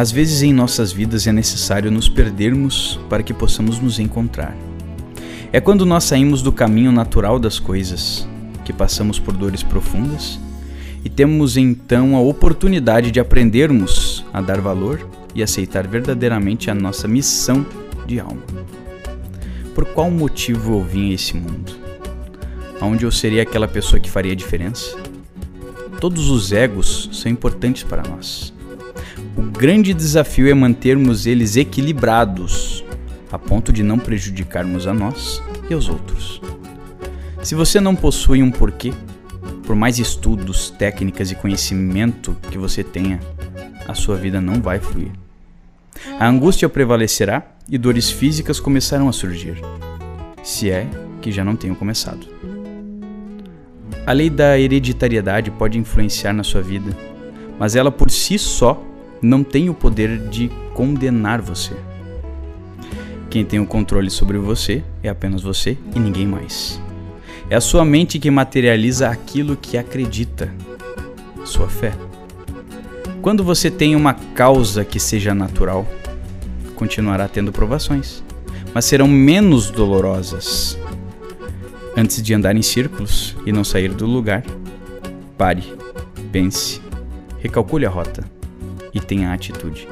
Às vezes em nossas vidas é necessário nos perdermos para que possamos nos encontrar. É quando nós saímos do caminho natural das coisas, que passamos por dores profundas e temos então a oportunidade de aprendermos a dar valor e aceitar verdadeiramente a nossa missão de alma. Por qual motivo eu vim a esse mundo? Onde eu seria aquela pessoa que faria a diferença? Todos os egos são importantes para nós o grande desafio é mantermos eles equilibrados, a ponto de não prejudicarmos a nós e aos outros. Se você não possui um porquê, por mais estudos, técnicas e conhecimento que você tenha, a sua vida não vai fluir. A angústia prevalecerá e dores físicas começarão a surgir, se é que já não tenham começado. A lei da hereditariedade pode influenciar na sua vida, mas ela por si só não tem o poder de condenar você. Quem tem o controle sobre você é apenas você e ninguém mais. É a sua mente que materializa aquilo que acredita, sua fé. Quando você tem uma causa que seja natural, continuará tendo provações, mas serão menos dolorosas. Antes de andar em círculos e não sair do lugar, pare, pense, recalcule a rota e tenha atitude.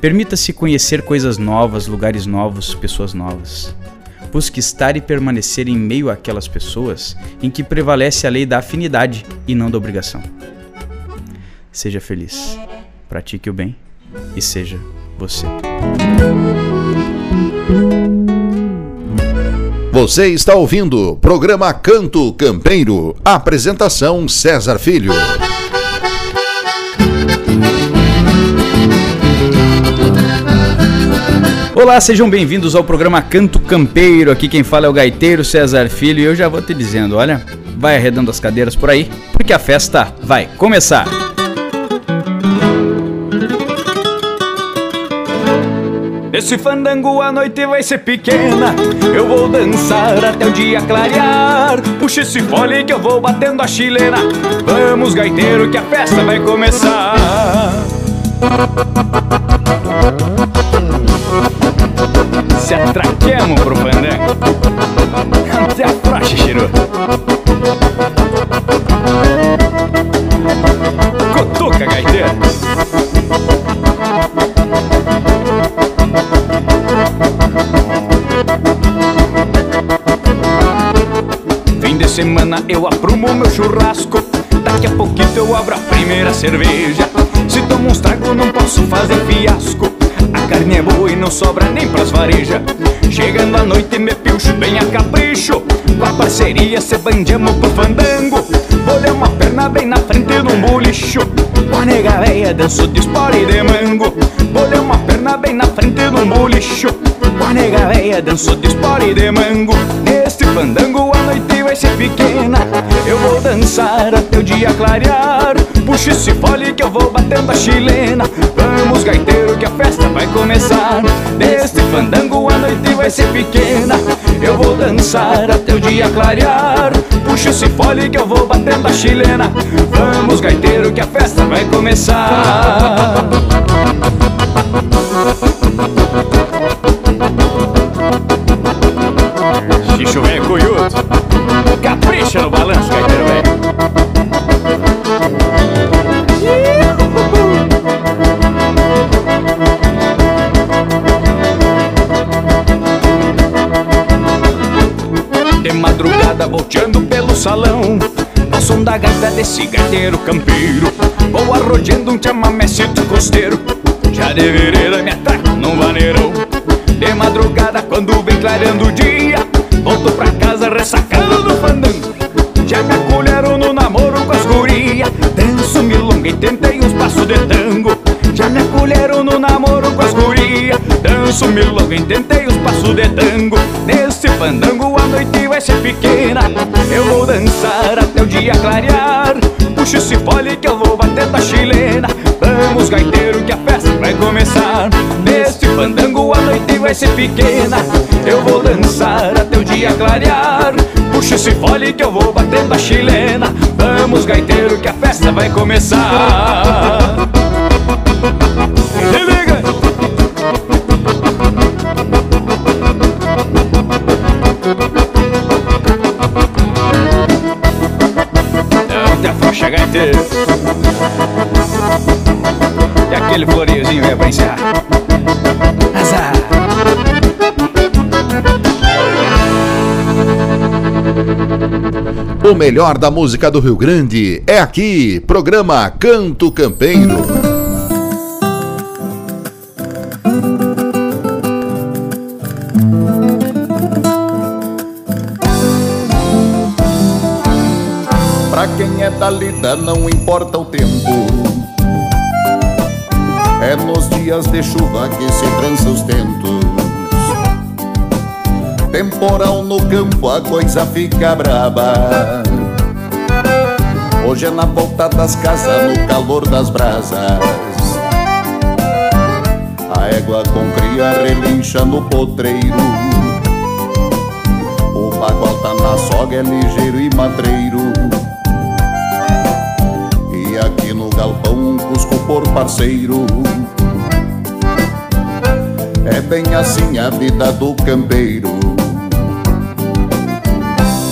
Permita-se conhecer coisas novas, lugares novos, pessoas novas. Busque estar e permanecer em meio àquelas pessoas em que prevalece a lei da afinidade e não da obrigação. Seja feliz, pratique o bem e seja você. Você está ouvindo o programa Canto Campeiro. Apresentação César Filho. Olá, sejam bem-vindos ao programa Canto Campeiro. Aqui quem fala é o gaiteiro César Filho e eu já vou te dizendo, olha, vai arredando as cadeiras por aí, porque a festa vai começar. Esse fandango a noite vai ser pequena Eu vou dançar até o dia clarear Puxa esse fole que eu vou batendo a chilena Vamos gaiteiro que a festa vai começar se atraquemos pro fandango Até a frocha, Chiru. Cotuca, gaiteiro. Fim de semana eu aprumo meu churrasco. Daqui a pouquinho eu abro a primeira cerveja. Se tomo uns trago não posso fazer fiasco carne é boa e não sobra nem pras varejas. Chegando à noite me pilcho bem a capricho. Com a parceria se bandiamo pro fandango. Bolei uma perna bem na frente num bolicho. Com a nega danço de espora e de mango. Bolei uma perna bem na frente num bolicho. Com a nega danço de espora e de mango. Neste fandango a noite vai ser pequena. Eu vou dançar até o dia clarear. Puxa esse fole que eu vou batendo a chilena. Vamos gaiteiro que a festa vai começar. Neste fandango a noite vai ser pequena. Eu vou dançar até o dia clarear. Puxa esse fole que eu vou batendo a chilena. Vamos gaiteiro que a festa vai começar desse gaiteiro campeiro. Vou arrojando um chamamecito costeiro. Já de vereira me atraco num vaneirão. De madrugada quando vem clareando o dia Volto pra casa ressacando do fandango. Já me acolheram no namoro com as gurias. Danço milonga e tentei uns passos de tango. Já me acolheram no namoro com as gurias. Danço milonga e tentei uns passos de tango. Nesse fandango a noite vai ser pequena. Eu vou dançar até o dia clarear. Puxa esse fole que eu vou bater da chilena. Vamos gaiteiro que a festa vai começar. Nesse fandango a noite vai ser pequena. Eu vou dançar até o dia clarear. Puxa esse fole que eu vou batendo a chilena. Vamos gaiteiro que a festa vai começar. Se liga! E aquele floreiozinho é pra encerrar. Azar. O melhor da música do Rio Grande é aqui, programa Canto Campeiro. Da lida não importa o tempo. É nos dias de chuva que se trança os tentos. Temporal no campo a coisa fica braba. Hoje é na volta das casas, no calor das brasas. A égua com cria relincha no potreiro. O bagual tá na soga, é ligeiro e matreiro um cusco por parceiro. É bem assim a vida do campeiro.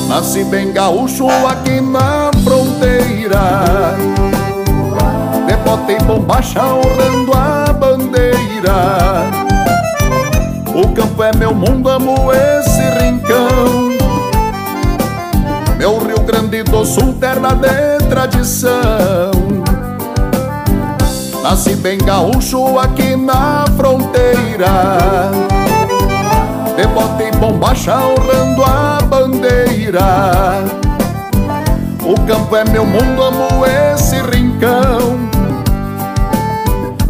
Nasci bem gaúcho aqui na fronteira. De bombacha honrando a bandeira. O campo é meu mundo, amo esse rincão. Meu Rio Grande do Sul, terra de tradição Nasci bem gaúcho aqui na fronteira. De bota e bombacha honrando a bandeira. O campo é meu mundo, amo esse rincão.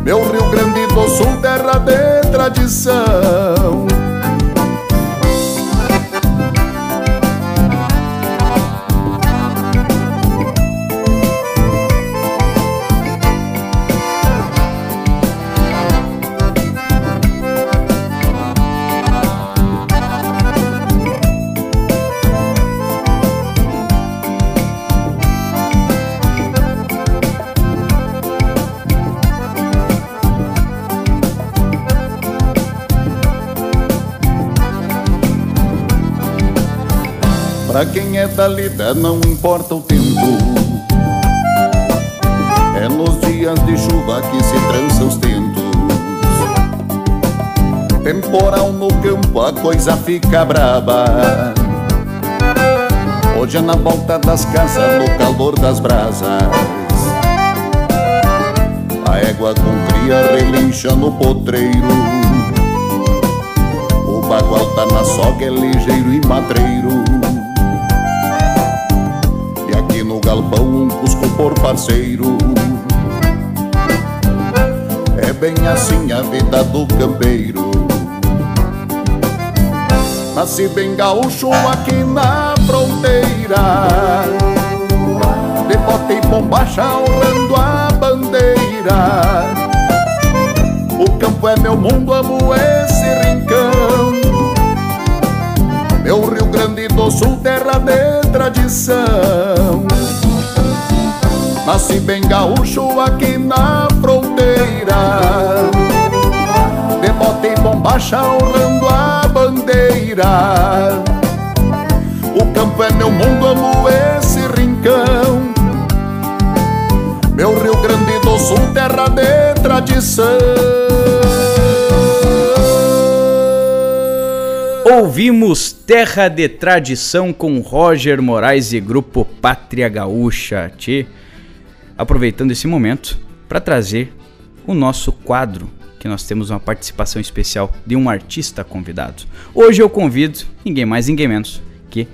Meu Rio Grande do Sul, terra de tradição Pra quem é da lida não importa o tempo. É nos dias de chuva que se trança os tentos. Temporal no campo a coisa fica braba. Hoje é na volta das casas, no calor das brasas. A égua com cria relincha no potreiro. O bagual tá na soga, é ligeiro e matreiro galpão cusco por parceiro. É bem assim a vida do campeiro. Nasci bem gaúcho aqui na fronteira. De bota e bombacha honrando a bandeira. O campo é meu mundo, amo esse rincão. Meu Rio Grande do Sul, terra de tradição Nasci bem gaúcho aqui na fronteira De bota e bombacha honrando a bandeira O campo é meu mundo, amo esse rincão Meu Rio Grande do Sul, terra de tradição Ouvimos Terra de Tradição com Roger Moraes e Grupo Pátria Gaúcha. Tchê. Aproveitando esse momento para trazer o nosso quadro, que nós temos uma participação especial de um artista convidado. Hoje eu convido ninguém mais, ninguém menos que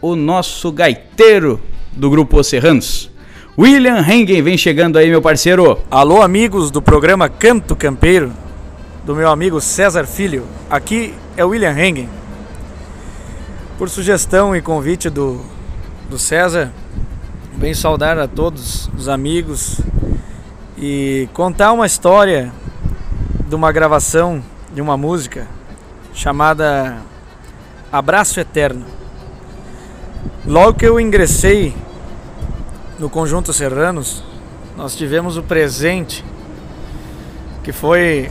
o nosso gaiteiro do Grupo Serranos. William Hengen vem chegando aí, meu parceiro. Alô, amigos do programa Canto Campeiro. do meu amigo César Filho. Aqui é William Hengen. Por sugestão e convite do, do César, bem saudar a todos os amigos e contar uma história de uma gravação de uma música chamada Abraço Eterno. Logo que eu ingressei no Conjunto Serranos, nós tivemos o presente que foi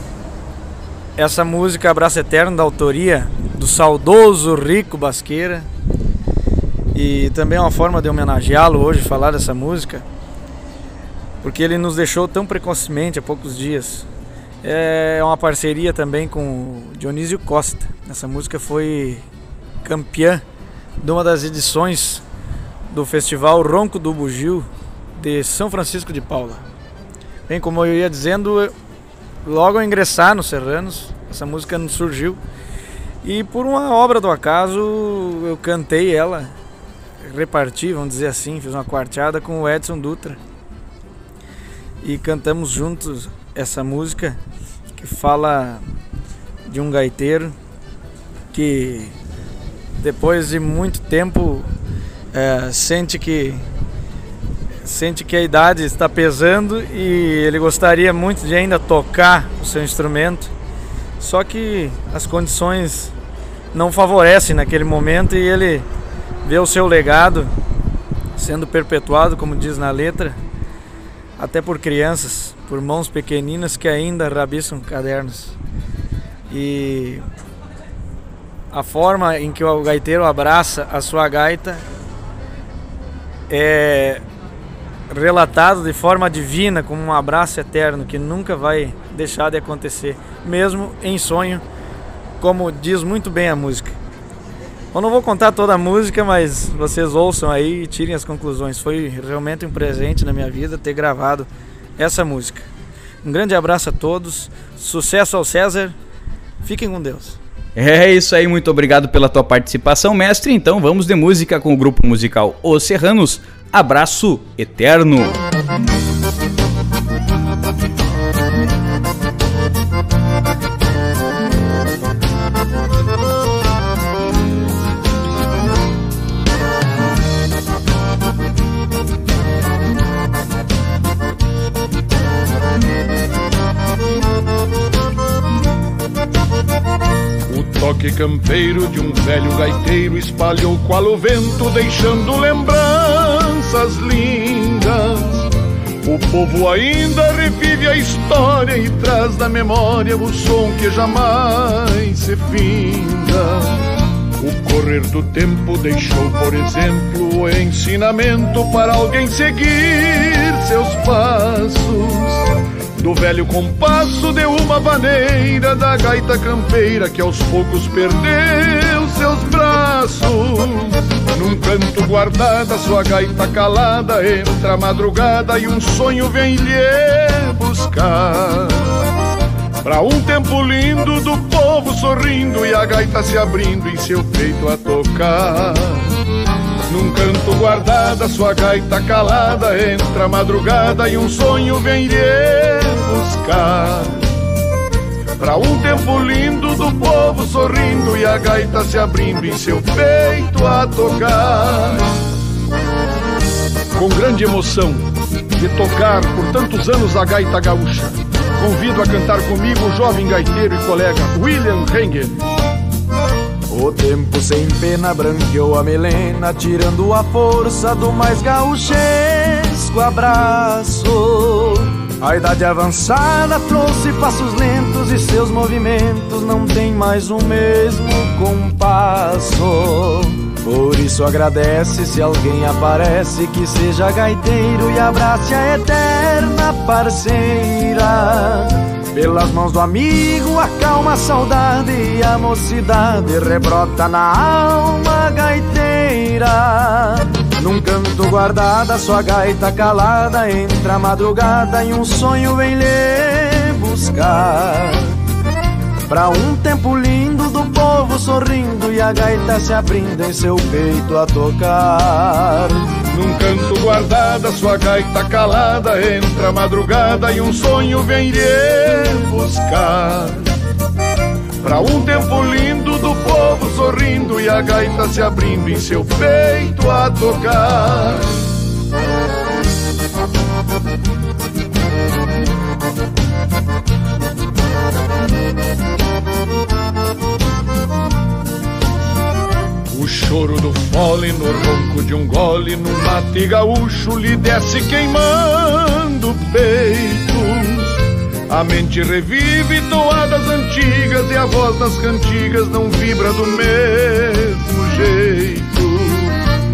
essa música Abraço Eterno da autoria do saudoso Rico Basqueira. E também é uma forma de homenageá-lo hoje falar dessa música, porque ele nos deixou tão precocemente há poucos dias. É uma parceria também com Dionísio Costa. Essa música foi campeã de uma das edições do Festival Ronco do Bugio de São Francisco de Paula. Bem, como eu ia dizendo, logo ao ingressar no Serranos, essa música surgiu. E por uma obra do acaso, eu cantei ela, reparti, vamos dizer assim, fiz uma quarteada com o Edson Dutra. E cantamos juntos essa música que fala de um gaiteiro que depois de muito tempo é, sente que sente que a idade está pesando e ele gostaria muito de ainda tocar o seu instrumento, só que as condições não favorecem naquele momento e ele vê o seu legado sendo perpetuado, como diz na letra, até por crianças, por mãos pequeninas que ainda rabiscam cadernos. E a forma em que o gaiteiro abraça a sua gaita é relatado de forma divina como um abraço eterno que nunca vai deixar de acontecer, mesmo em sonho, como diz muito bem a música. Eu não vou contar toda a música, mas vocês ouçam aí e tirem as conclusões. Foi realmente um presente na minha vida ter gravado essa música. Um grande abraço a todos, sucesso ao César, fiquem com Deus. É isso aí, muito obrigado pela tua participação, mestre. Então vamos de música com o grupo musical Os Serranos. Abraço eterno. Campeiro de um velho gaiteiro espalhou qual o vento, deixando lembranças lindas. O povo ainda revive a história e traz da memória o som que jamais se finda. O correr do tempo deixou, por exemplo, o ensinamento para alguém seguir seus passos do velho compasso de uma vaneira da gaita campeira que aos poucos perdeu seus braços. Num canto guardada, sua gaita calada, entra a madrugada e um sonho vem lhe buscar. Pra um tempo lindo do povo sorrindo e a gaita se abrindo em seu peito a tocar. Num canto guardada, sua gaita calada, entra a madrugada e um sonho vem lhe buscar. Pra um tempo lindo do povo sorrindo e a gaita se abrindo em seu peito a tocar. Com grande emoção de tocar por tantos anos a gaita gaúcha, convido a cantar comigo o jovem gaiteiro e colega William Hengen. O tempo sem pena branqueou a melena, tirando a força do mais gauchesco abraço. A idade avançada trouxe passos lentos e seus movimentos não têm mais o mesmo compasso. Por isso agradece se alguém aparece que seja gaiteiro e abrace a eterna parceira. Pelas mãos do amigo acalma a saudade e a mocidade rebrota na alma gaiteira. Num canto guardada, sua gaita calada, entra a madrugada e um sonho vem lhe buscar. Pra um tempo lindo do povo sorrindo e a gaita se abrindo em seu peito a tocar. Num canto guardada, sua gaita calada, entra a madrugada e um sonho vem lhe buscar. Pra um tempo lindo do povo sorrindo e a gaita se abrindo em seu peito a tocar. O choro do fole no ronco de um gole no mate gaúcho lhe desce queimando o peito. A mente revive toadas antigas e a voz das cantigas não vibra do mesmo jeito.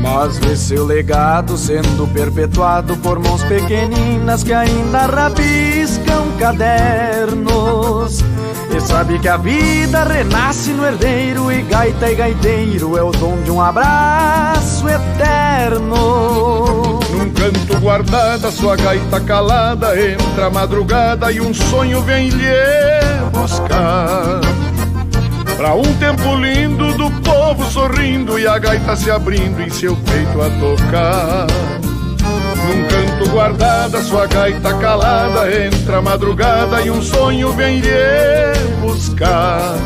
Mas vê seu legado sendo perpetuado por mãos pequeninas que ainda rabiscam cadernos. E sabe que a vida renasce no herdeiro e gaita e gaiteiro é o dom de um abraço eterno. Num canto guardada, sua gaita calada, entra a madrugada e um sonho vem lhe buscar. Pra um tempo lindo do povo sorrindo e a gaita se abrindo em seu peito a tocar. Num canto guardada, sua gaita calada, entra a madrugada e um sonho vem lhe buscar.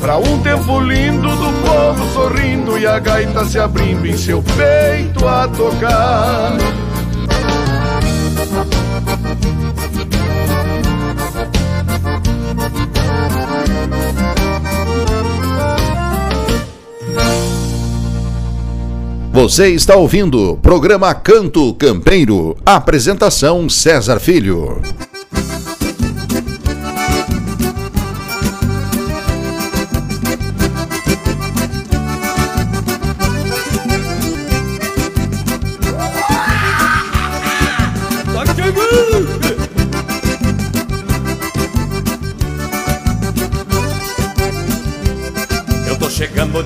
Pra um tempo lindo do povo sorrindo e a gaita se abrindo em seu peito a tocar. Você está ouvindo programa Canto Campeiro. Apresentação César Filho.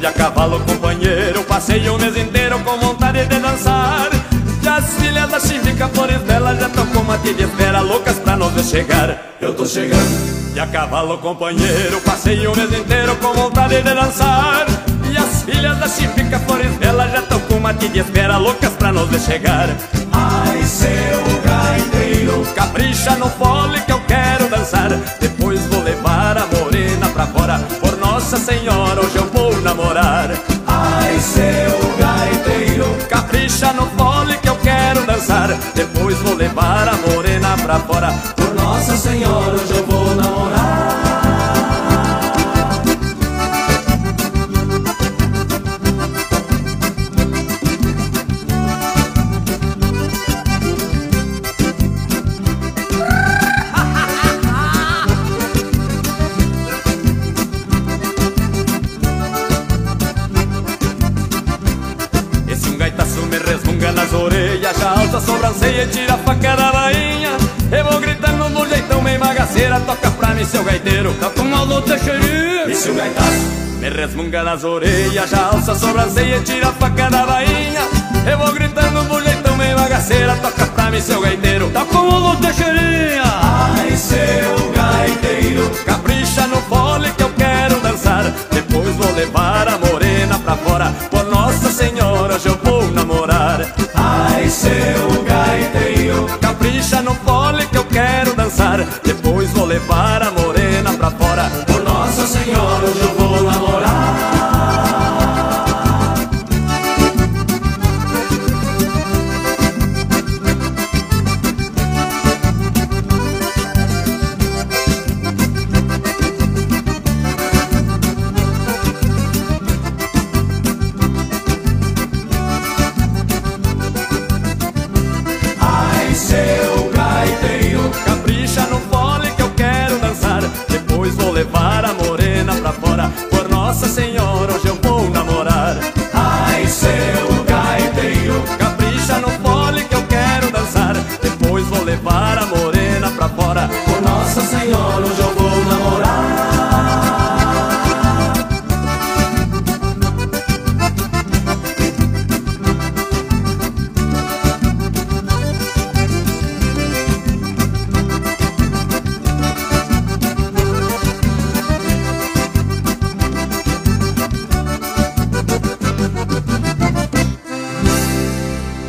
De a cavalo, companheiro. Passei o mês inteiro com vontade de dançar. E as filhas da Chivica, flores dela Já tão com uma de espera, loucas pra nos ver chegar. Eu tô chegando. De a cavalo, companheiro. Passei o mês inteiro com vontade de dançar. E as filhas da Chivica, flores dela Já tão com uma de espera, loucas pra nos ver chegar. Ai, seu gaiteiro. Capricha no fole que eu quero dançar. Depois vou levar a morena pra fora Nossa Senhora, hoje eu vou namorar. Ai, seu gaiteiro. Capricha no fole que eu quero dançar. Depois vou levar a morena pra fora. Por Nossa Senhora, hoje eu vou alça a sobrancelha e tira a faca da bainha. Eu vou gritando do jeitão meio bagaceira Toca pra mim seu gaiteiro, toca um alô Teixeirinha Esse um gaitaço me resmunga nas orelhas Já alça a sobrancelha e tira a faca da bainha. Eu vou gritando do jeitão meio bagaceira Toca pra mim seu gaiteiro, toca um alô Teixeirinha. Ai seu gaiteiro. Capricha no fole que eu quero dançar. Depois vou levar a morena pra fora. Por Nossa Senhora hoje eu seu gaiteiro. Capricha no fole que eu quero dançar. Depois vou levar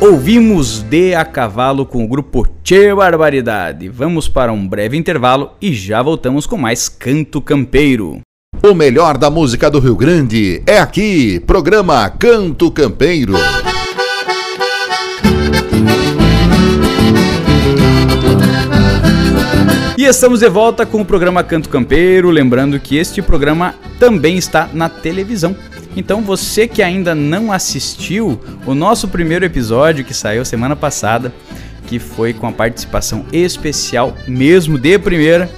Ouvimos De a Cavalo com o grupo Tchê Barbaridade. Vamos para um breve intervalo e já voltamos com mais Canto Campeiro. O melhor da música do Rio Grande é aqui, programa Canto Campeiro. E estamos de volta com o programa Canto Campeiro, lembrando que este programa também está na televisão. Então você que ainda não assistiu o nosso primeiro episódio que saiu semana passada, que foi com a participação especial mesmo de primeira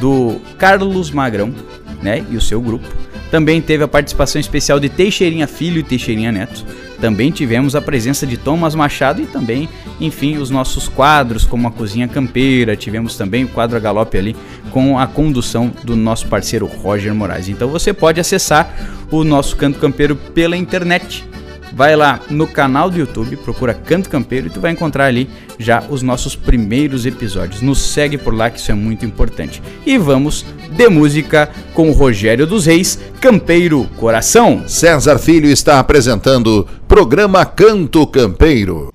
do Carlos Magrão, né, e o seu grupo. Também teve a participação especial de Teixeirinha Filho e Teixeirinha Neto. Também tivemos a presença de Thomas Machado e também, enfim, os nossos quadros, como a Cozinha Campeira. Tivemos também o quadro a galope ali com a condução do nosso parceiro Roger Moraes. Então você pode acessar o nosso Canto Campeiro pela internet. Vai lá no canal do YouTube, procura Canto Campeiro e tu vai encontrar ali já os nossos primeiros episódios. Nos segue por lá que isso é muito importante. E vamos de música com o Rogério dos Reis, Campeiro Coração. César Filho está apresentando programa Canto Campeiro.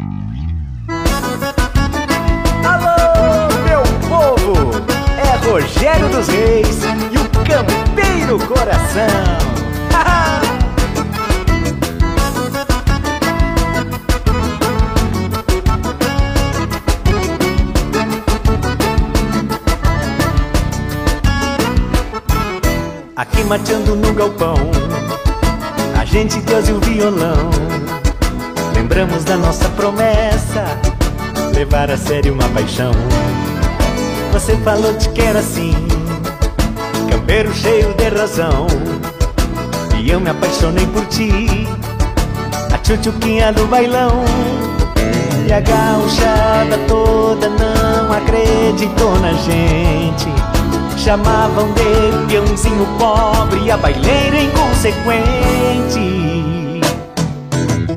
Alô, meu povo! É Rogério dos Reis e o Campeiro Coração. Aqui mateando no galpão, a gente, Deus e o violão. Lembramos da nossa promessa, levar a sério uma paixão. Você falou te quero assim, campeiro cheio de razão. E eu me apaixonei por ti, a tchutchuquinha do bailão. E a gauchada toda não acreditou na gente. Chamavam de peãozinho pobre, a baileira inconsequente.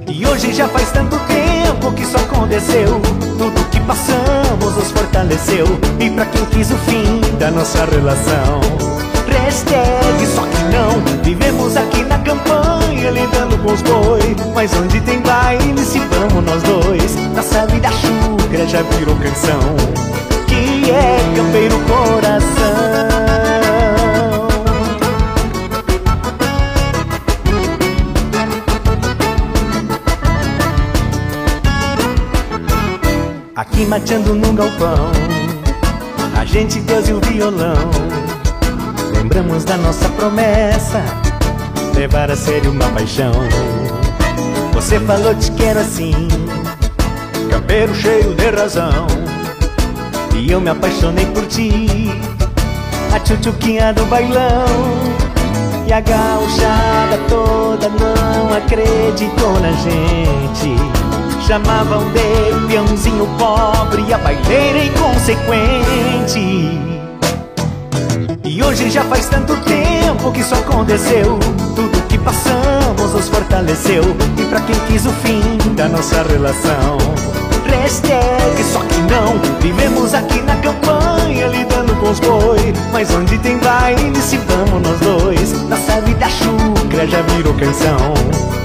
E hoje já faz tanto tempo que isso aconteceu. Tudo que passamos nos fortaleceu. E pra quem quis o fim da nossa relação, hashtag só que não. Vivemos aqui na campanha, lidando com os boi. Mas onde tem baile, se vamos nós dois. Nossa vida chucra já virou canção. Que é campeiro coração. Aqui mateando num galpão. A gente, Deus e o violão. Lembramos da nossa promessa Levar a sério uma paixão. Você falou te quero assim Campeiro cheio de razão. E eu me apaixonei por ti A tchutchuquinha do bailão. E a gauchada toda não acreditou na gente Chamavam de peãozinho pobre a baileira inconsequente. E hoje já faz tanto tempo que isso aconteceu. Tudo que passamos nos fortaleceu. E pra quem quis o fim da nossa relação, hashtag só que não. Vivemos aqui na campanha lidando com os boi. Mas onde tem baile se vamos nós dois. Nossa vida chucra já virou canção.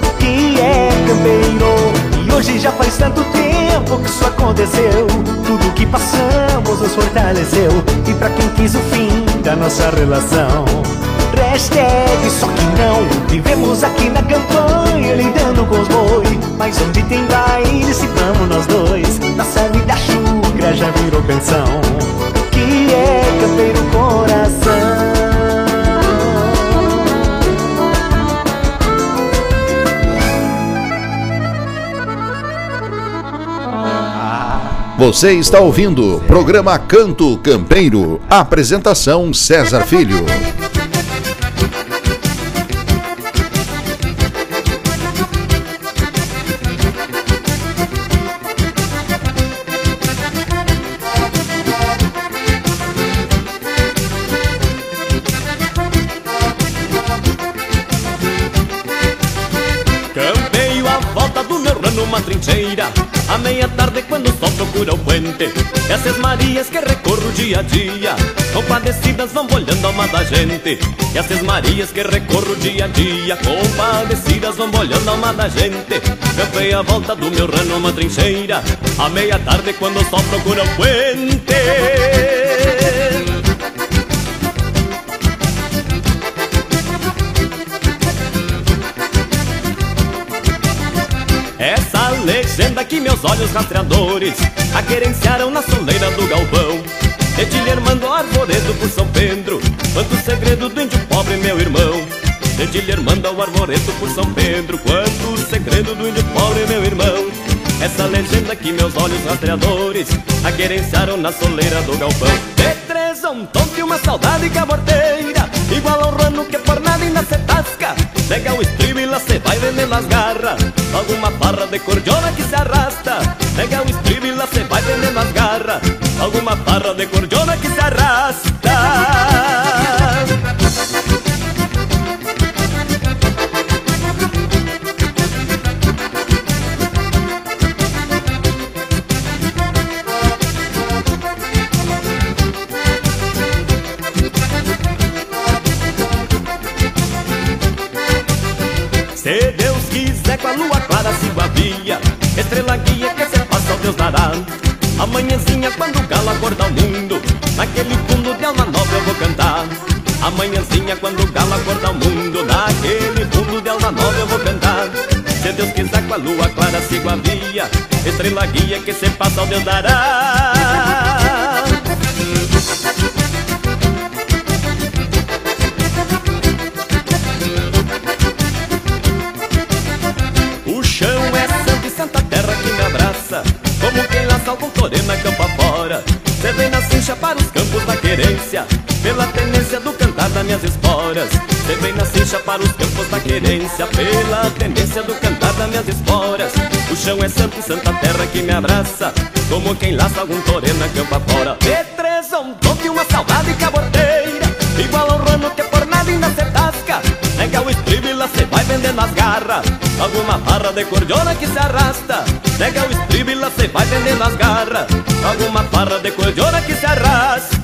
Hoje já faz tanto tempo que isso aconteceu. Tudo que passamos nos fortaleceu. E pra quem quis o fim da nossa relação Hashtag só que não. Vivemos aqui na campanha lidando com os boi. Mas onde tem baile se vamos nós dois. Nossa vida chucra já virou canção Que é campeiro coração Você está ouvindo programa Canto Campeiro. Apresentação César Filho. dia a dia. Compadecidas vão olhando a alma da gente. E essas marias que recorro dia a dia. Compadecidas vão olhando a alma da gente. Campei a volta do meu rano uma trincheira. À meia tarde quando o sol procura o puente. Essa legenda que meus olhos rastreadores Aquerenciaram na soleira do galpão. Edilher mandou arvoredo por São Pedro. Quanto segredo do índio pobre, meu irmão. Edilher manda o arvoredo por São Pedro. Quanto segredo do índio pobre, meu irmão. Essa legenda que meus olhos rastreadores Aquerenciaram na soleira do galpão. De três um tonto e uma saudade caborteira Igual ao rano que por nada ainda se tasca. Pega o estribo e lá cê vai vendendo as garras. Alguma barra de cordiona que se arrasta sigo a via Estrela guia que se passa ao Deus dará O chão é santo e santa terra que me abraça Como quem laça algum torena campo afora. Vem na cincha para os campos da querência Pela tendência do cantar das minhas esporas Cê vem na cincha para os campos da querência Pela tendência do cantar das minhas esporas O chão é santo e santa terra que me abraça Como quem laça algum torena campo afora De três um toque uma saudade caborteira Igual ao rano que por nada ainda se tasca. Nega o estribo e lá cê vai vendendo as garras Alguma barra de cordiona que se arrasta. Nega o estribo e lá cê vai vendendo as garras Alguma barra de cordiona que se arrasta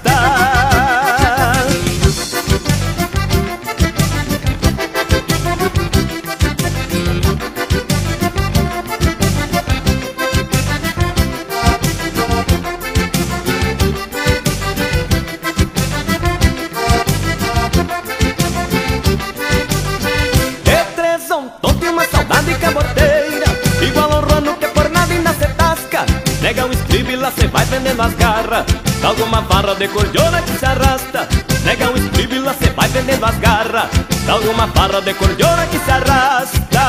vendendo as garras. Dá alguma barra de cordiona que se arrasta. Nega o estribo e lá cê vai vendendo as garras. Dá alguma barra de cordiona que se arrasta.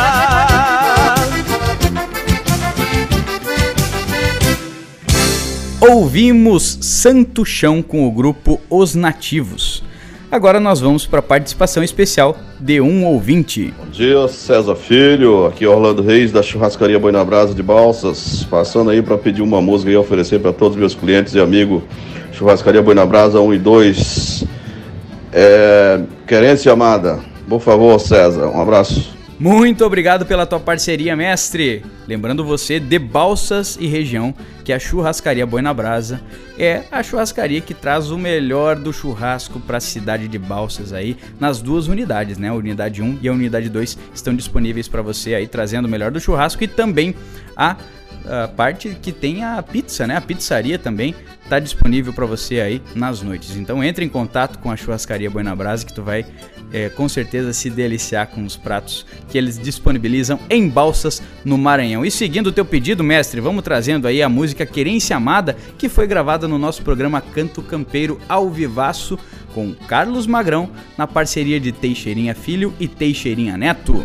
Ouvimos Santo Chão com o grupo Os Nativos. Agora nós vamos para a participação especial de um ouvinte. Bom dia, César Filho. Aqui é Orlando Reis da Churrascaria Boi na Brasa de Balsas. Passando aí para pedir uma música e oferecer para todos os meus clientes e amigos. Churrascaria Boi na Brasa 1 e 2. É... Querência amada. Por favor, César. Um abraço. Muito obrigado pela tua parceria, mestre. Lembrando você de Balsas e região que a churrascaria Boi na Brasa é a churrascaria que traz o melhor do churrasco para a cidade de Balsas aí nas duas unidades, né? A unidade 1 e a unidade 2 estão disponíveis para você aí trazendo o melhor do churrasco e também a a parte que tem a pizza, né? A pizzaria também está disponível para você aí nas noites. Então entre em contato com a churrascaria Boi na Brasa que tu vai é, com certeza se deliciar com os pratos que eles disponibilizam em Balsas no Maranhão. E seguindo o teu pedido, mestre, vamos trazendo aí a música Querência Amada que foi gravada no nosso programa Canto Campeiro ao vivaço com Carlos Magrão na parceria de Teixeirinha Filho e Teixeirinha Neto.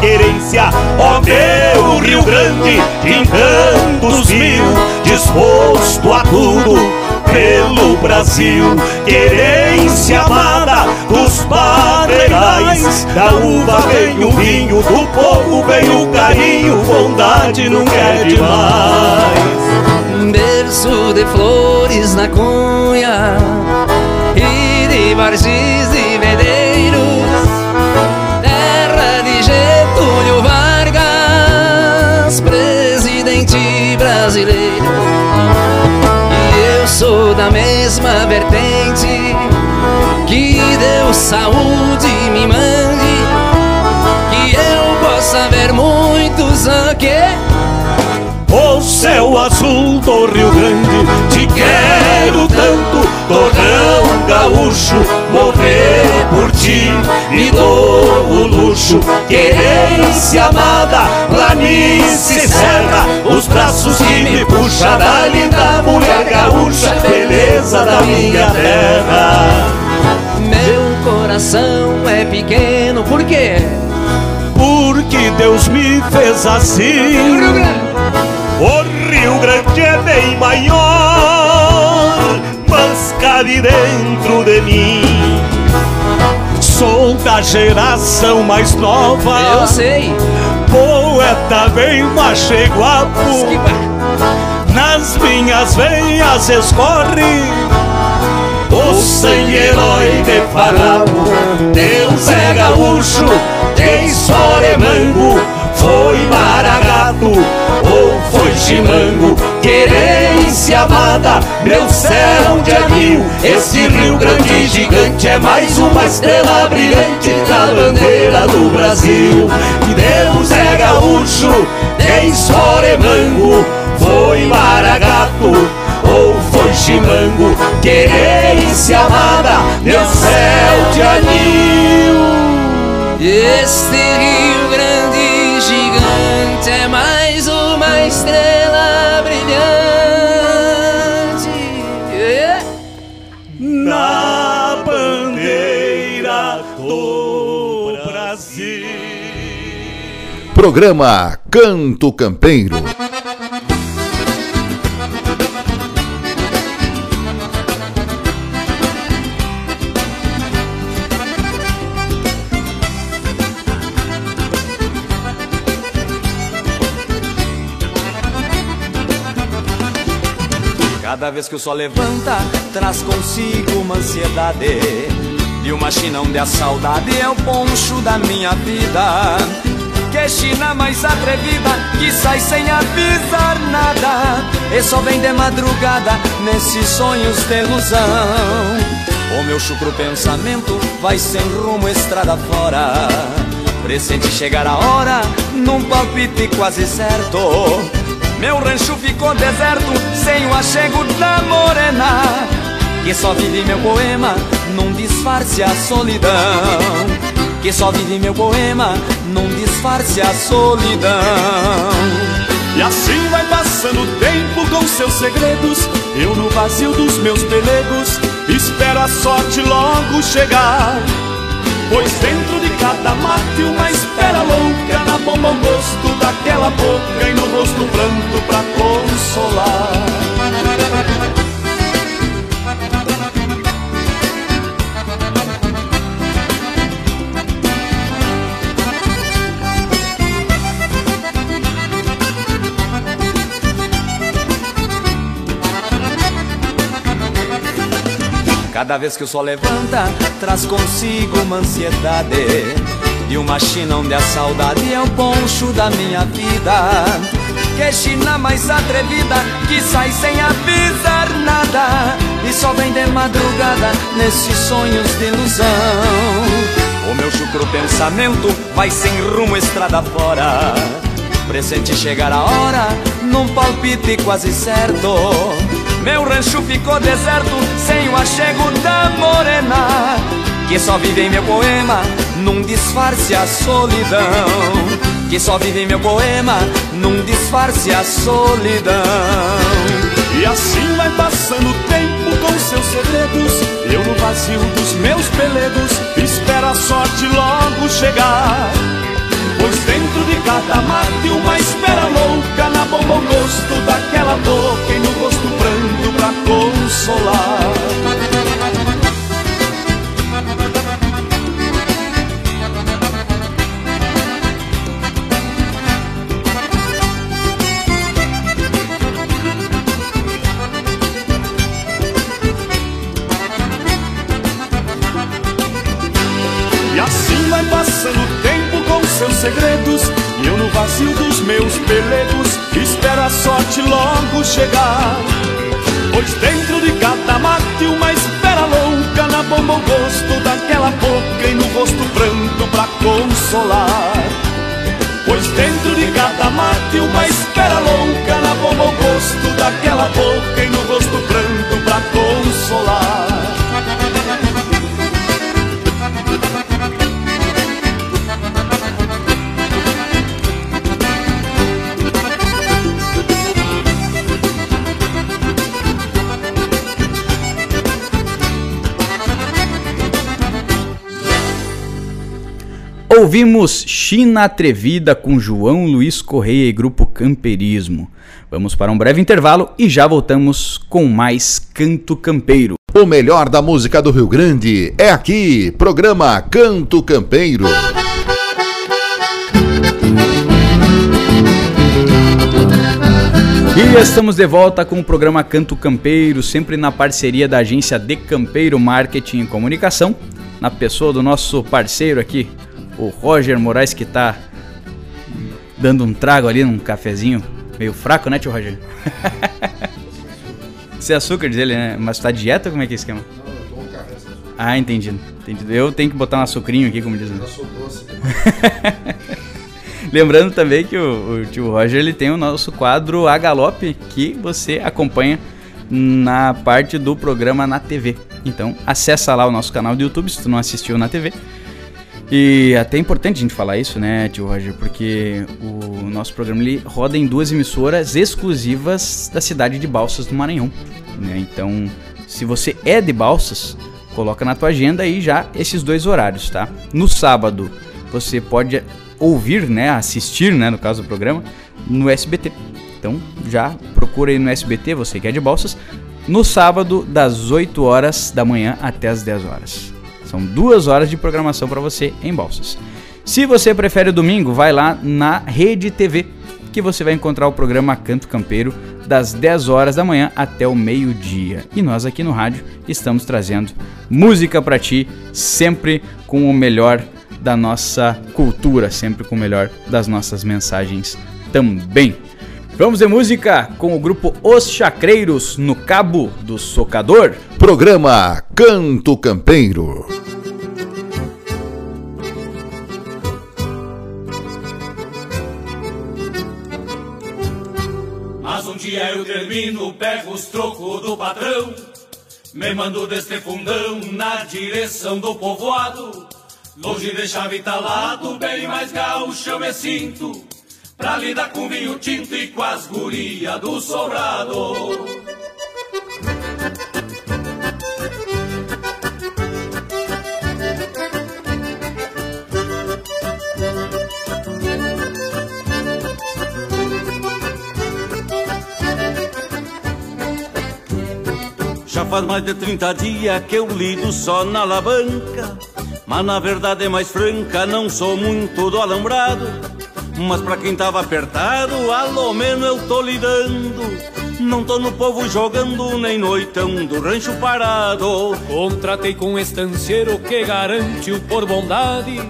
querência Ó meu Rio Grande, de encantos mil Disposto a tudo pelo Brasil. Querência amada dos padreirais, da uva vem o vinho, do povo vem o carinho, bondade não é demais. Berço de flores na cunha e de vargis e brasileiro sou da mesma vertente Que Deus saúde me mande Que eu possa ver muitos aqui O céu azul do Rio Grande Te quero tanto, torrão gaúcho Morrer por ti. Me dou o luxo Querência amada, planície serra Os braços que me puxa da linda mulher gaúcha Beleza da minha terra. Meu coração é pequeno, por quê? Porque Deus me fez assim. O Rio Grande é bem maior cabe dentro de mim. Sou da geração mais nova. Eu sei. Poeta bem macho guapo Nas minhas veias escorre O sangue herói de farrapo Deus é gaúcho, tem soremango Foi maragato ou foi chimango Querência amada, meu céu de anil Esse Rio Grande gigante é mais uma estrela brilhante Da bandeira do Brasil. E Deus é gaúcho, tem soremango Foi maragato ou foi chimango. Querência amada, meu céu de anil Este Rio Grande gigante é mais uma estrela Programa Canto Campeiro. Cada vez que o sol levanta, traz consigo uma ansiedade. E uma chinão de a saudade é o poncho da minha vida. China mais atrevida, que sai sem avisar nada. E só vem de madrugada, nesses sonhos de ilusão. O meu chucro pensamento vai sem rumo estrada fora. Pressente chegar a hora, num palpite quase certo. Meu rancho ficou deserto, sem o achego da morena Que só vive meu poema, num disfarce a solidão Que só vive meu poema, num disfarce a solidão. E assim vai passando o tempo com seus segredos Eu no vazio dos meus pelegos Espero a sorte logo chegar. Pois dentro de cada mate uma espera louca Na bomba um gosto daquela boca E no rosto um pranto pra consolar Cada vez que o sol levanta, traz consigo uma ansiedade. E uma china onde a saudade é o poncho da minha vida. Que china mais atrevida, que sai sem avisar nada. E só vem de madrugada, nesses sonhos de ilusão. O meu chucro pensamento vai sem rumo estrada fora. Presente chegar a hora, num palpite quase certo meu rancho ficou deserto, sem o achego da morena Que só vive em meu poema, num disfarce a solidão. Que só vive em meu poema, num disfarce a solidão. E assim vai passando o tempo com seus segredos. Eu no vazio dos meus pelegos Espero a sorte logo chegar. Pois dentro de cada mate uma espera louca Na bomba o gosto daquela boca E no rosto pranto pra consolar. E assim vai passando o tempo com seus segredos. E eu no vazio dos meus pelegos, espera a sorte logo chegar. Pois dentro de cada mate uma espera louca Na bomba o gosto daquela boca E no rosto pranto pra consolar. Pois dentro de cada mate uma espera louca Na bomba o gosto daquela boca Ouvimos China Atrevida com João Luiz Correia e Grupo Camperismo. Vamos para um breve intervalo e já voltamos com mais Canto Campeiro. O melhor da música do Rio Grande é aqui, programa Canto Campeiro. E estamos de volta com o programa Canto Campeiro, sempre na parceria da agência De Campeiro Marketing e Comunicação, na pessoa do nosso parceiro aqui, o Roger Moraes que tá dando um trago ali num cafezinho meio fraco, né, tio Roger? Sem açúcar dele, né? Mas tá dieta como é que é o esquema? Ah, entendido. entendido. Eu tenho que botar um açucrinho aqui, como diz. Né? Lembrando também que o, o, tio Roger ele tem o nosso quadro A Galope que você acompanha na parte do programa na TV. Então, acessa lá o nosso canal do YouTube se tu não assistiu na TV e até é importante a gente falar isso, né, tio Roger, porque o nosso programa ele roda em duas emissoras exclusivas da cidade de Balsas do Maranhão. Né? Então, se você é de Balsas, coloca na tua agenda aí já esses dois horários, tá? No sábado, você pode ouvir, né, assistir, né, no caso do programa, no SBT. Então, já procura aí no SBT, você que é de Balsas, no sábado das 8 horas da manhã até as 10 horas. São duas horas de programação para você em Balsas. Se você prefere o domingo, vai lá na Rede TV, que você vai encontrar o programa Canto Campeiro das 10 horas da manhã até o meio-dia. E nós aqui no rádio estamos trazendo música para ti, sempre com o melhor da nossa cultura, sempre com o melhor das nossas mensagens também. Vamos de música com o grupo Os Chacreiros no Cabo do Socador. Programa Canto Campeiro. Mas um dia eu termino, pego os trocos do patrão, me mando deste fundão na direção do povoado. Longe de chave talado, bem mais gaúcho eu me sinto Pra lidar com vinho tinto e com as guria do sobrado. Já faz mais de 30 dias que eu lido só na alavanca Mas na verdade é mais franca, não sou muito do alambrado mas pra quem tava apertado, alô menos eu tô lidando. Não tô no povo jogando, nem noitão do rancho parado. Contratei com um estanceiro que garante o por bondade.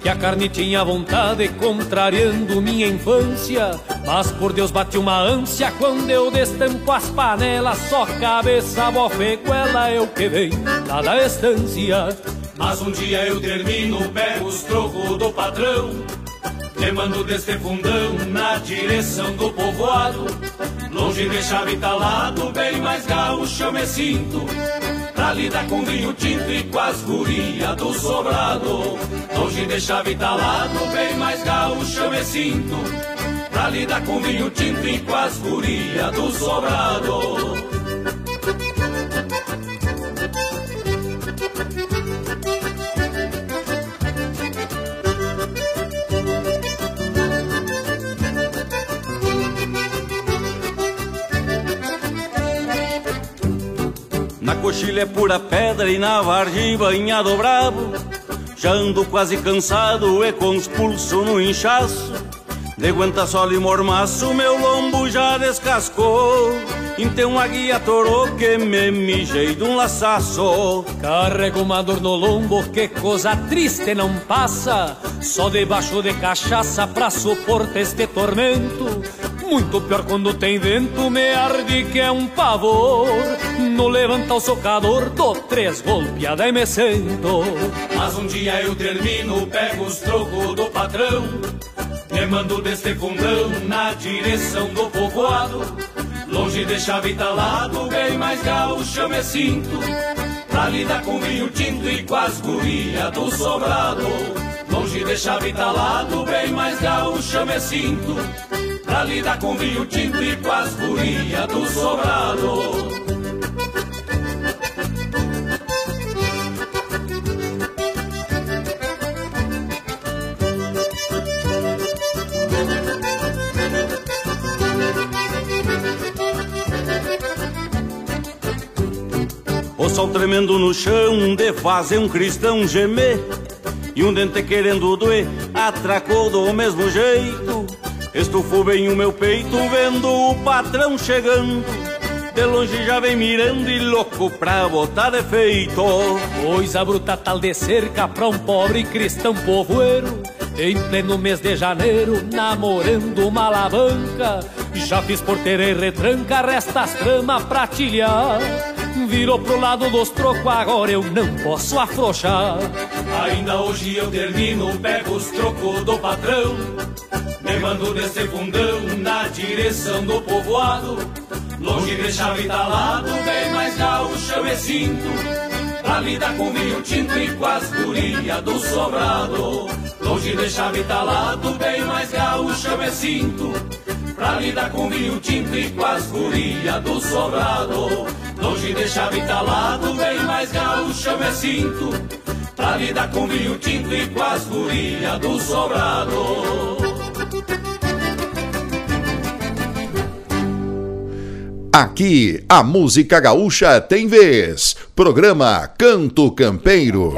Que a carne tinha vontade, contrariando minha infância. Mas por Deus bate uma ânsia quando eu destampo as panelas. Só cabeça, bofeguela, eu que vem lá da estância. Mas um dia eu termino, pego os trocos do patrão. Remando deste fundão na direção do povoado. Longe de chave talado, bem mais gaúcho eu me sinto. Pra lidar com vinho tinto e com as gurias do sobrado. Longe de chave talado, bem mais gaúcho eu me sinto. Pra lidar com vinho tinto e com as gurias do sobrado Coxilha é pura pedra e na vargem banhado bravo Já ando quase cansado e com os pulsos no inchaço De aguenta sol e mormaço, meu lombo já descascou. Então a guia torou que me mijei de um laçaço. Carrego uma dor no lombo, que coisa triste não passa. Só debaixo de cachaça pra suportar este tormento. Muito pior quando tem vento, me arde que é um pavor. No levanta o socador, dou três golpeadas e me sento. Mas um dia eu termino, pego os trocos do patrão. Me mando deste fundão na direção do povoado. Longe de chave talado, bem mais gaúcho eu me sinto. Pra lidar com vinho tinto e com as gurias do sobrado. Longe de chave talado, bem mais gaúcho eu me sinto. Pra lidar com vinho tinto e com as gurias do sobrado. Sol tremendo no chão de fazer um cristão gemer E um dente querendo doer. Atracou do mesmo jeito Estufou bem o meu peito vendo o patrão chegando. De longe já vem mirando e louco pra botar defeito Coisa bruta tal de cerca pra um pobre cristão povoeiro Em pleno mês de janeiro, namorando uma alavanca. Já fiz porteira e retranca, resta as tramas pra tilhar Virou pro lado dos trocos, agora eu não posso afrouxar. Ainda hoje eu termino, pego os trocos do patrão. Me mando desse fundão na direção do povoado. Longe de chave talado, bem mais gaúcho eu me sinto. Pra lidar com vinho tinto e com as gurias do sobrado. Longe de chave talado, bem mais gaúcho eu me sinto. Pra lidar com vinho tinto e com as gurias do sobrado. Longe de chave talado, bem mais gaúcho me sinto Pra lidar com vinho tinto e com as gurias do sobrado Aqui, a música gaúcha tem vez. Programa Canto Campeiro.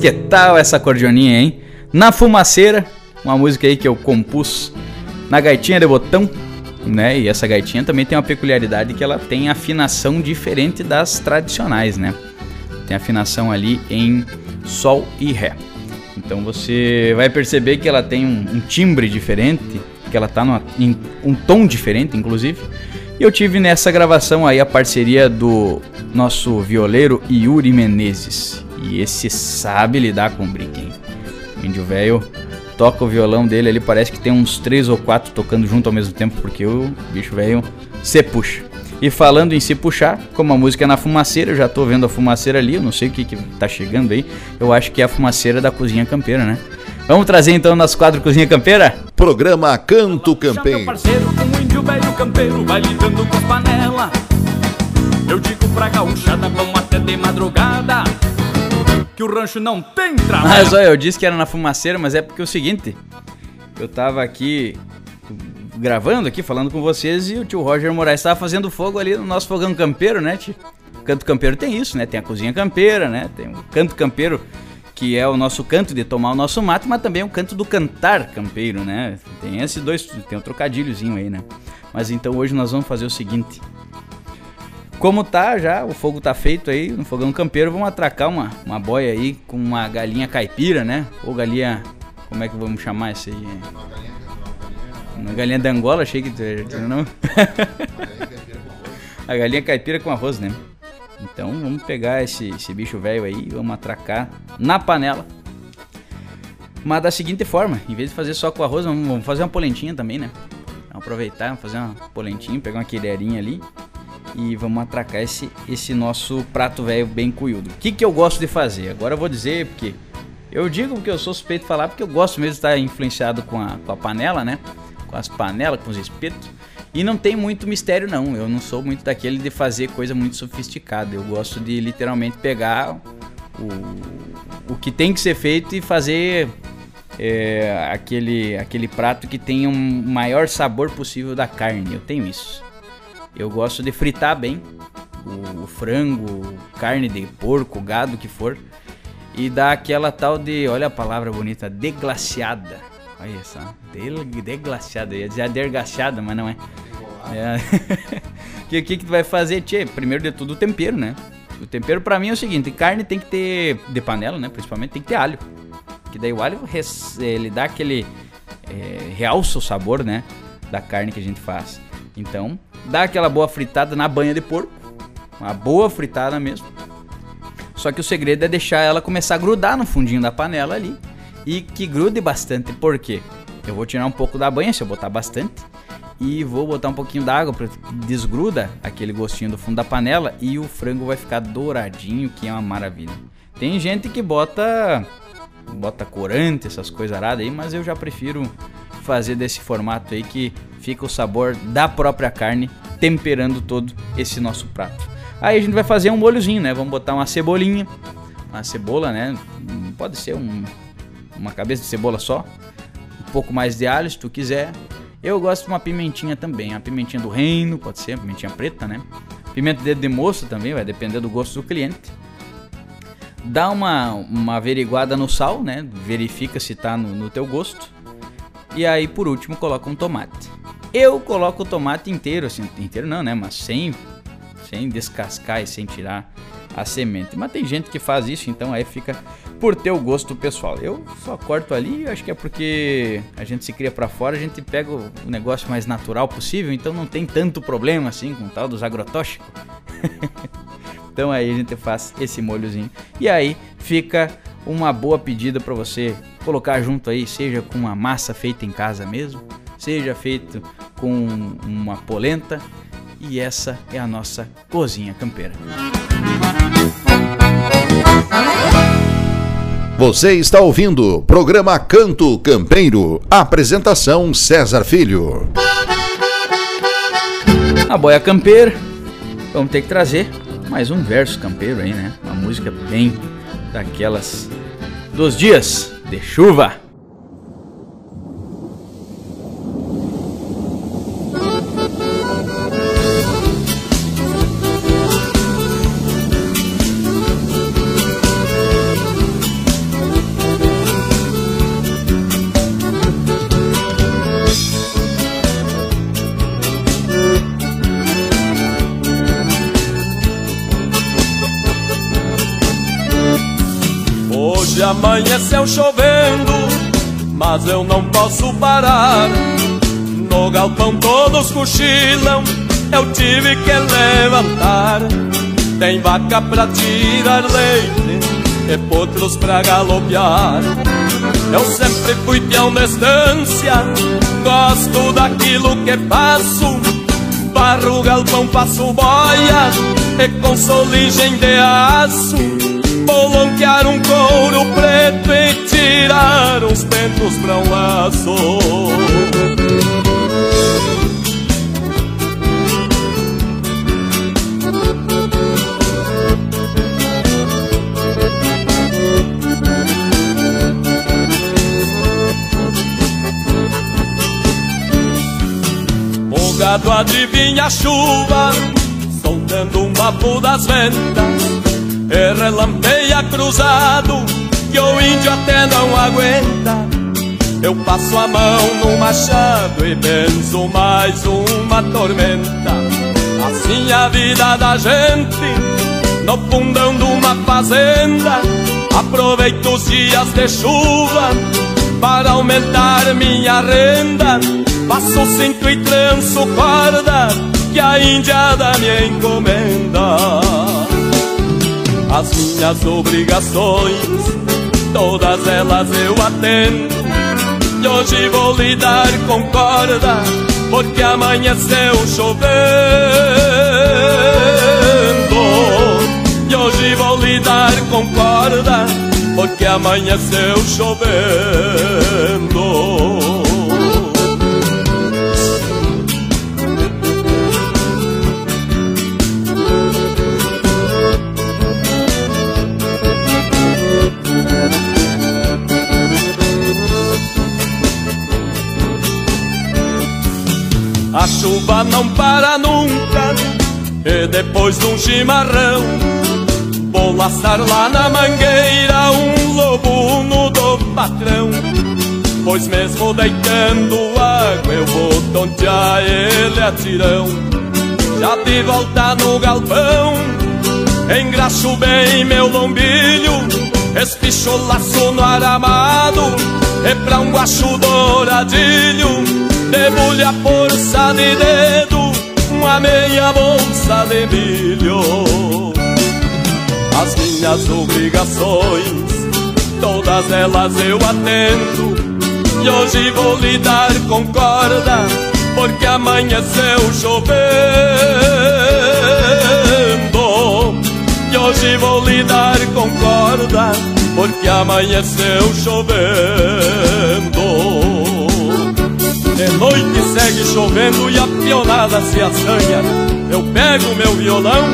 Que tal essa acordeoninha, hein? Na Fumaceira, uma música aí que eu compus na gaitinha de botão, né? E essa gaitinha também tem uma peculiaridade que ela tem afinação diferente das tradicionais, né? Tem afinação ali em sol e ré. Então você vai perceber que ela tem um, um timbre diferente, que ela tá numa, em um tom diferente, inclusive. E eu tive nessa gravação aí a parceria do nosso violeiro Yuri Menezes. E esse sabe lidar com o brinquinho. O índio velho toca o violão dele ali, parece que tem uns três ou quatro tocando junto ao mesmo tempo, porque o bicho velho se puxa. E falando em se puxar, como a música é na fumaceira, eu já tô vendo a fumaceira ali, eu não sei o que, que tá chegando aí. Eu acho que é a fumaceira da cozinha campeira, né? Vamos trazer então nosso quadro Cozinha Campeira? Programa Canto Campeiro. parceiro, um índio velho campeiro vai lidando com as panelas. Eu digo pra gauchada, vamos até de madrugada. Que o rancho não tem trabalho. Mas olha, eu disse que era na fumaceira, mas é porque é o seguinte, eu tava aqui gravando aqui, falando com vocês, e o tio Roger Moraes estava fazendo fogo ali no nosso fogão campeiro, né, tio? Canto campeiro tem isso, né? Tem a cozinha campeira, né? Tem o canto campeiro, que é o nosso canto de tomar o nosso mate, mas também o canto do cantar campeiro, né? Tem esses dois, tem um trocadilhozinho aí, né? Mas então hoje nós vamos fazer o seguinte. Como tá já, o fogo tá feito aí no fogão campeiro, vamos atracar uma, uma boia aí com uma galinha caipira, né? Ou galinha. Como é que vamos chamar isso aí? Uma galinha de Angola, achei que tu não. a galinha caipira com arroz, né? Então vamos pegar esse, esse bicho velho aí, vamos atracar na panela. Mas da seguinte forma, em vez de fazer só com arroz, vamos, fazer uma polentinha também, né? Vamos aproveitar, fazer uma polentinha, pegar uma queirinha ali e vamos atracar esse, esse nosso prato velho bem cuiudo. O que, que eu gosto de fazer? Agora eu vou dizer porque eu digo que eu sou suspeito de falar porque eu gosto mesmo de estar influenciado com a, com a panela, né? Com as panelas, com os espetos. E não tem muito mistério não, eu não sou muito daquele de fazer coisa muito sofisticada. Eu gosto de literalmente pegar o, o que tem que ser feito e fazer é, aquele, aquele prato que tenha um maior sabor possível da carne. Eu tenho isso. Eu gosto de fritar bem o, o frango, carne de porco, gado, que for. E dar aquela tal de, olha a palavra bonita, deglaciada. Olha só, deglaciada. Eu ia dizer adergaciada, mas não é. é. que que, que tu vai fazer, tchê? Primeiro de tudo o tempero, né? O tempero para mim é o seguinte, carne tem que ter, de panela, né? Principalmente tem que ter alho. Que daí o alho, ele dá aquele, é, realça o sabor, né? Da carne que a gente faz. Então, dá aquela boa fritada na banha de porco. Uma boa fritada mesmo. Só que o segredo é deixar ela começar a grudar no fundinho da panela ali. E que grude bastante, por quê? Eu vou tirar um pouco da banha, se eu botar bastante. E vou botar um pouquinho d'água para desgruda aquele gostinho do fundo da panela. E o frango vai ficar douradinho, que é uma maravilha. Tem gente que bota bota corante, essas coisas aradas aí, mas eu já prefiro fazer desse formato aí que fica o sabor da própria carne temperando todo esse nosso prato. Aí a gente vai fazer um molhozinho, né? Vamos botar uma cebolinha, uma cebola, né? Pode ser um, uma cabeça de cebola só, um pouco mais de alho se tu quiser. Eu gosto de uma pimentinha também, a pimentinha do reino, pode ser, a pimentinha preta, né? Pimenta de moça também, vai depender do gosto do cliente. Dá uma, uma averiguada no sal, né? Verifica se tá no, no teu gosto. E aí, por último, coloca um tomate. Eu coloco o tomate inteiro, assim, inteiro não, né? Mas sem, sem descascar e sem tirar a semente. Mas tem gente que faz isso, então aí fica por teu gosto pessoal. Eu só corto ali, acho que é porque a gente se cria para fora, a gente pega o negócio mais natural possível, então não tem tanto problema assim com tal dos agrotóxicos. então aí a gente faz esse molhozinho. E aí fica uma boa pedida para você colocar junto aí, seja com uma massa feita em casa mesmo, seja feito com uma polenta. E essa é a nossa cozinha campeira. Você está ouvindo o programa Canto Campeiro. Apresentação César Filho. A boia campeira. Vamos ter que trazer mais um verso campeiro aí, né? Uma música bem daquelas dos dias de chuva. Chovendo, mas eu não posso parar. No galpão todos cochilam, eu tive que levantar. Tem vaca pra tirar leite e potros pra galopear. Eu sempre fui peão de estância, gosto daquilo que faço. Barro galpão, passo boia e com soligem de aço. Vou lonquear um couro preto e tirar uns pentos pra um laço. gado adivinha a chuva, soltando um papo das ventas, e relampeia cruzado, que o índio até não aguenta. Eu passo a mão no machado e benzo mais uma tormenta. Assim a vida da gente, no fundão de uma fazenda. Aproveito os dias de chuva para aumentar minha renda Passo cinto e tranço corda que a indiada me encomenda. As minhas obrigações, todas elas eu atendo. E hoje vou lidar com corda, porque amanheceu chovendo. E hoje vou lidar com corda, porque amanheceu chovendo. A chuva não para nunca E depois de um chimarrão Vou laçar lá na mangueira Um lobo no do patrão. Pois mesmo deitando água Eu vou tontear ele a tirão Já de volta no galpão Engraxo bem meu lombilho Espicho laço no aramado E pra um guacho douradilho Debulha a força de dedo Uma meia bolsa de milho. As minhas obrigações Todas elas eu atendo. E hoje vou lidar com corda Porque amanheceu chovendo. E hoje vou lidar com corda Porque amanheceu chovendo de noite segue chovendo e a pionada se assanha. Eu pego meu violão,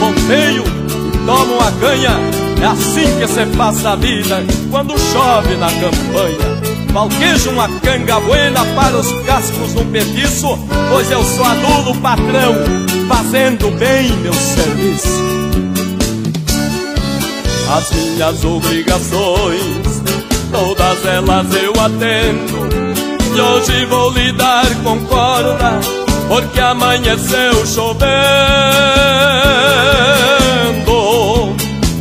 ponteio, tomo uma canha. É assim que se passa a vida quando chove na campanha. Falquejo uma canga buena para os cascos no petiço, pois eu sou adulo patrão, fazendo bem meu serviço. As minhas obrigações, todas elas eu atendo hoje vou lidar com corda Porque amanheceu chovendo.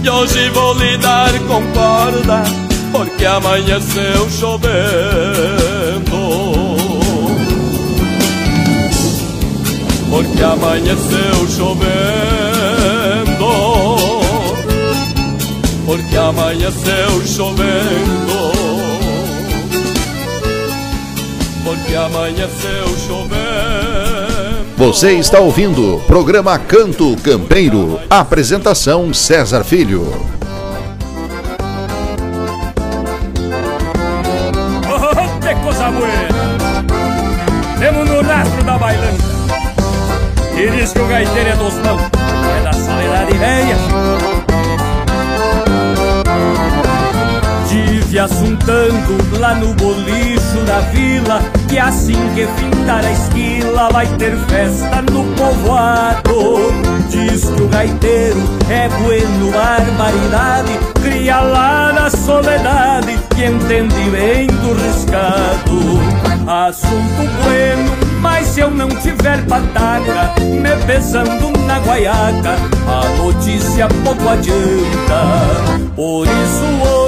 E hoje vou lidar com corda Porque amanheceu chovendo. Porque amanheceu chovendo. Porque amanheceu chovendo amanheceu chovendo. Você está ouvindo programa Canto Campeiro. Apresentação César Filho. Oh, que coisa buena! Temos no rastro da bailanta. E diz que o gaiteiro é dos mãos, é da saledade velha. Tive assuntando lá no bolicho da vila Que assim que fintar a esquila vai ter festa no povoado. Diz que o gaiteiro é bueno barbaridade Cria lá na soledade que entende bem do riscado. Assunto bueno, mas se eu não tiver pataca Me pesando na guaiaca A notícia pouco adianta. Por isso hoje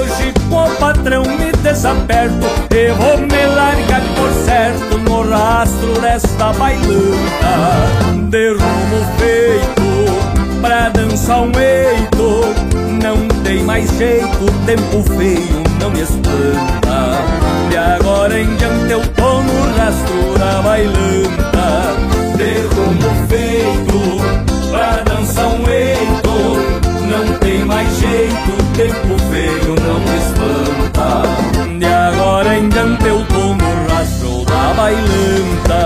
como patrão me desaperto. E vou me largar por certo no rastro desta bailanta. De rumo feito pra dançar um eito. Não tem mais jeito, tempo feio não me espanta. De agora em diante eu tô no rastro da bailanta. De rumo feito pra dançar um eito. Não tem mais jeito, tempo feio não De eu tô no rastro da bailanta.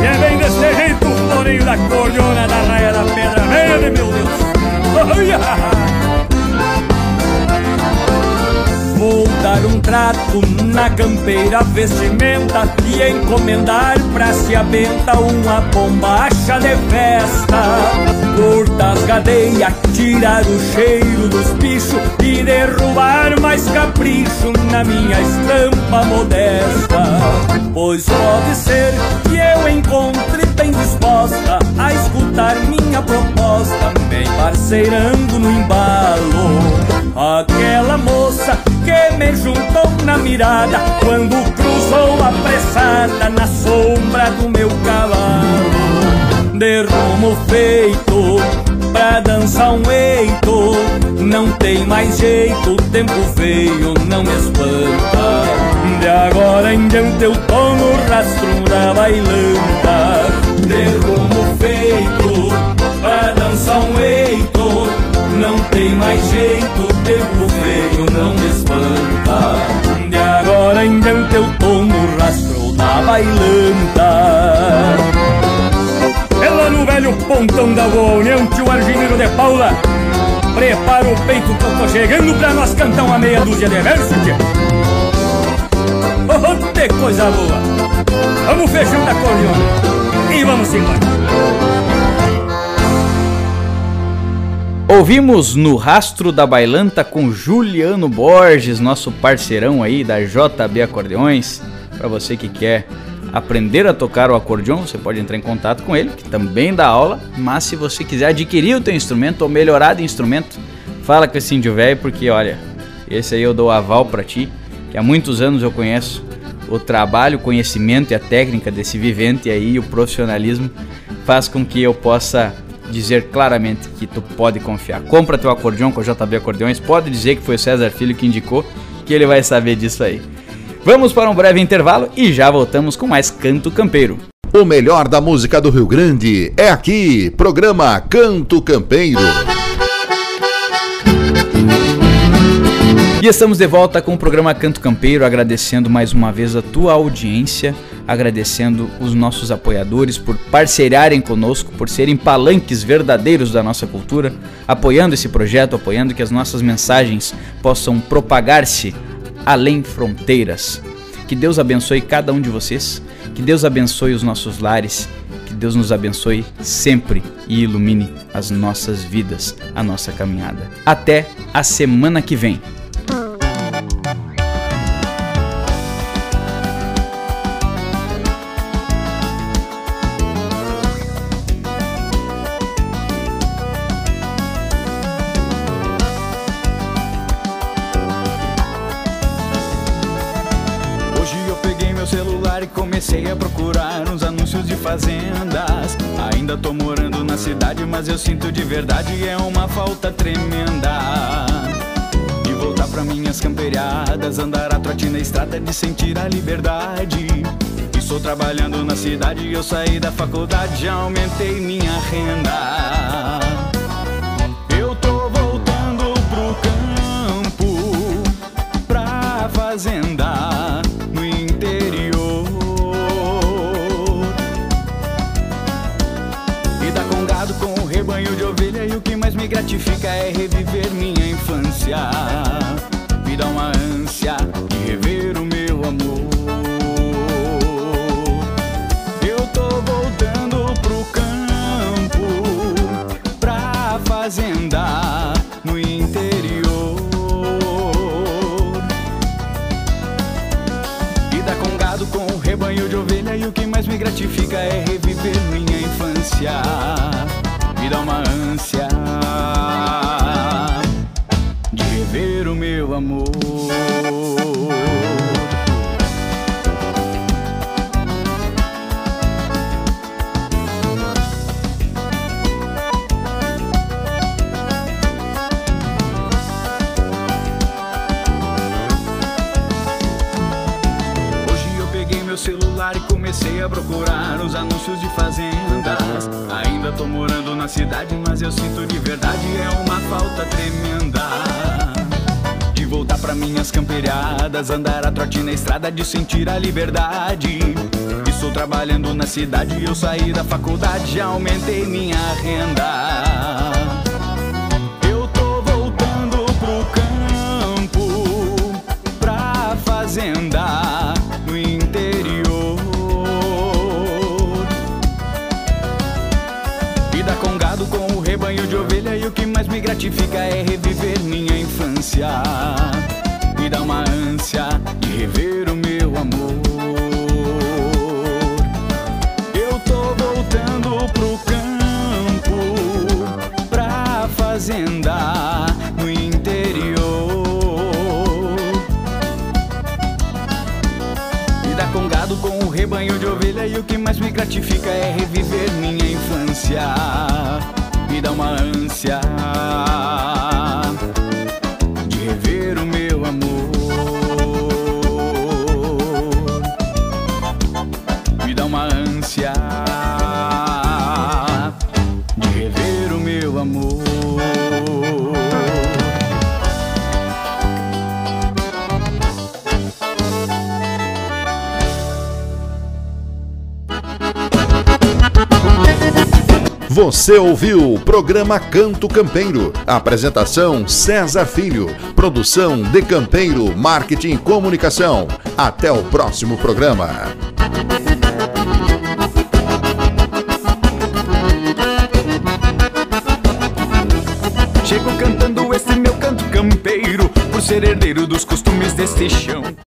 E é bem desse jeito o floreio da cordiona da raia da pedra. Verde, meu Deus. Olha! Vou dar um trato na campeira vestimenta E encomendar pra se abenta uma bombacha de festa. Cortar as cadeias, tirar o cheiro dos bichos E derrubar mais capricho na minha estampa modesta. Pois pode ser que eu encontre bem disposta A escutar minha proposta Bem parceirando no embalo Aquela moça que me juntou na mirada Quando cruzou apressada na sombra do meu cavalo. De rumo feito pra dançar um eito Não tem mais jeito, o tempo veio, não me espanta. De agora em diante eu tô no rastro da bailanta. De rumo não tem mais jeito, o tempo veio, não me espanta. De agora em diante eu tô no rastro da bailanta. Lá no velho pontão da Boa União, tio Arginino de Paula. Prepara o peito que eu tô chegando pra nós cantar uma meia dúzia de versos, tia Oh, que coisa boa! Vamos fechando a cordiona e vamos embora! Ouvimos no Rastro da Bailanta com Juliano Borges, nosso parceirão aí da JB Acordeões. Para você que quer aprender a tocar o acordeão, você pode entrar em contato com ele, que também dá aula. Mas se você quiser adquirir o teu instrumento ou melhorar de instrumento, fala com esse índio velho, porque olha, esse aí eu dou aval para ti, que há muitos anos eu conheço o trabalho, o conhecimento e a técnica desse vivente aí, o profissionalismo faz com que eu possa dizer claramente que tu pode confiar. Compra teu acordeão com a JB Acordeões, pode dizer que foi o César Filho que indicou, que ele vai saber disso aí. Vamos para um breve intervalo e já voltamos com mais Canto Campeiro. O melhor da música do Rio Grande é aqui, programa Canto Campeiro. E estamos de volta com o programa Canto Campeiro, agradecendo mais uma vez a tua audiência, agradecendo os nossos apoiadores por parceirarem conosco, por serem palanques verdadeiros da nossa cultura, apoiando esse projeto, apoiando que as nossas mensagens possam propagar-se além fronteiras. Que Deus abençoe cada um de vocês, que Deus abençoe os nossos lares, que Deus nos abençoe sempre e ilumine as nossas vidas, a nossa caminhada. Até a semana que vem. Mas eu sinto de verdade é uma falta tremenda. De voltar pra minhas camperiadas, andar a trote na estrada, de sentir a liberdade. Estou trabalhando na cidade, eu saí da faculdade, já aumentei minha renda. Gratifica é reviver minha infância. Me dá uma ânsia de rever o meu amor. Eu tô voltando pro campo, pra fazenda no interior. Dar com gado com o rebanho de ovelha e o que mais me gratifica é reviver minha infância. Me dá uma ânsia celular e comecei a procurar os anúncios de fazendas. Ainda tô morando na cidade, mas eu sinto de verdade é uma falta tremenda. De voltar pra minhas camperiadas, andar a trote na estrada, de sentir a liberdade. Estou trabalhando na cidade, eu saí da faculdade, já aumentei minha renda. Eu tô voltando pro campo, pra fazenda o que mais me gratifica é reviver minha infância. Me dá uma ânsia de rever o meu amor. Eu tô voltando pro campo, pra fazenda no interior. Vida com gado, com o rebanho de ovelha e o que mais me gratifica é reviver minha infância. Me dá uma ânsia Você ouviu o programa Canto Campeiro. Apresentação César Filho. Produção de Campeiro Marketing e Comunicação. Até o próximo programa. Chego cantando esse meu canto campeiro, por ser herdeiro dos costumes deste chão.